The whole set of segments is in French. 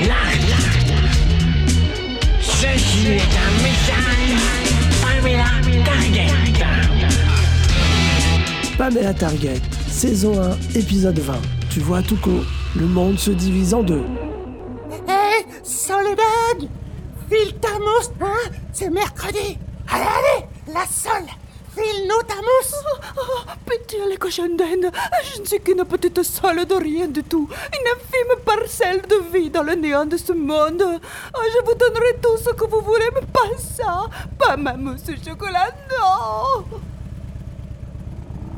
Un Pamela Target. Target, saison 1, épisode 20. Tu vois, Tuco, le monde se divise en deux. Hé, Soledad File ta hein C'est mercredi Allez, allez La Sol Mousse Oh, pitié les cochons d'Inde, je ne suis qu'une petite sole de rien du tout, une infime parcelle de vie dans le néant de ce monde. Oh, je vous donnerai tout ce que vous voulez, mais pas ça, pas ma mousse au chocolat, non.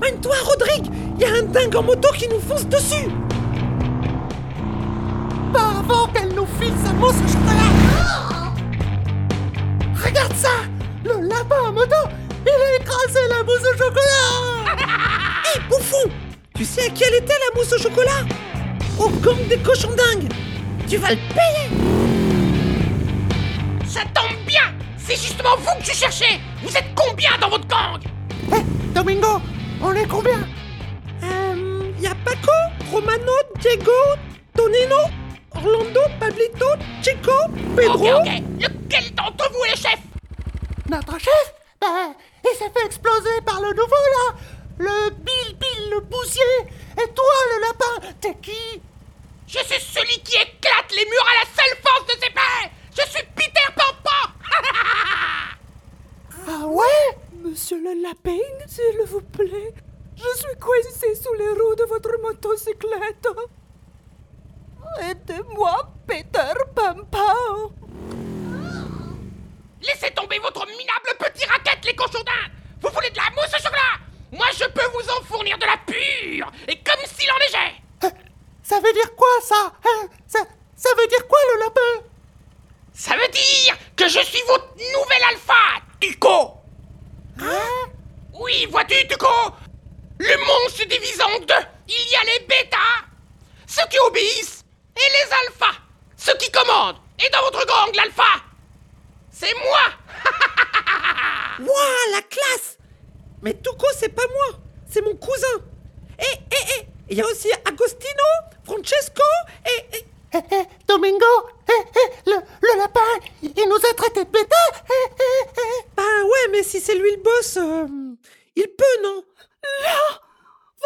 Mène-toi, Rodrigue. Il y a un dingue en moto qui nous fonce dessus. Pas avant qu'elle nous file sa mousse au chocolat Tu sais à qui elle était la mousse au chocolat Au gang des cochons dingues. Tu vas le payer. Ça tombe bien. C'est justement vous que je cherchais. Vous êtes combien dans votre gang Hé, Domingo, on est combien Euh... Y a Paco, Romano, Diego, Tonino, Orlando, Pablito, Chico, Pedro... Ok, ok. Lequel d'entre vous est le chef Notre chef Ben, il s'est fait exploser par le nouveau, là. Le Bill Bill, le poussier Et toi, le lapin, t'es qui? Je suis celui qui éclate les murs à la seule force de ses pères Je suis Peter Pampan Ah ouais? Monsieur le lapin, s'il vous plaît, je suis coincé sous les roues de votre motocyclette. Aidez-moi, Peter Pampa. Laissez tomber votre minable petit raquette, les cochons d'Inde Vous voulez de la mousse au chocolat Moi, je peux vous en fournir de la pure Et comme s'il en neigeait Ça veut dire quoi, ça hein? Ça, ça veut dire quoi, le lapin? Ça veut dire que je suis votre nouvel alpha, Tuco Hein? Oui, vois-tu, Tuco Le monde se divise en deux. Il y a les bêtas, ceux qui obéissent, et les alphas, ceux qui commandent. Et dans votre gang, l'alpha, c'est moi Ouah, la classe Mais Tuco, c'est pas moi, c'est mon cousin. Et, et, et, il y a aussi Agostino, Francesco et... et... Domingo, le, le lapin, il nous a traités de bêta. Bah ouais, mais si c'est lui le boss, euh, il peut, non? Là,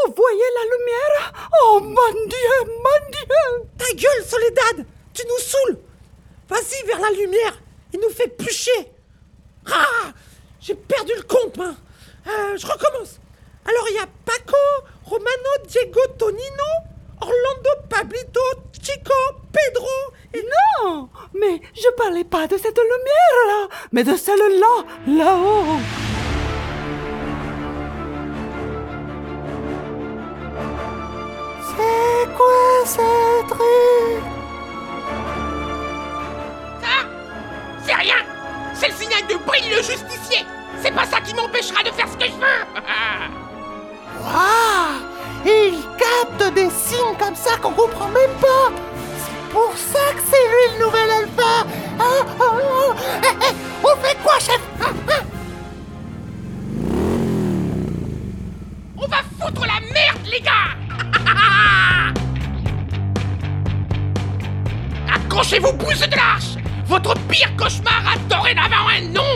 vous voyez la lumière? Oh mon Dieu, mon Dieu! Ta gueule, Soledad Tu nous saoules. Vas-y vers la lumière Il nous fait plus chier Ah J'ai perdu le compte, Euh, Je recommence Alors, il y a Paco, Romano, Diego, Tonino, Orlando, Pablito, Chico, Pedro et... Non, mais je parlais pas de cette lumière-là, mais de celle-là, là-haut. C'est quoi ce truc? Ça C'est rien. C'est le signal de Brill le justicier. C'est pas ça qui m'empêchera de faire ce que je veux comme ça qu'on comprend même pas. C'est pour ça que c'est lui le nouvel alpha. Ah, ah, ah. Eh, eh, On fait quoi, chef? On va foutre la merde, les gars. Accrochez-vous, pouces de l'arche. Votre pire cauchemar a dorénavant un nom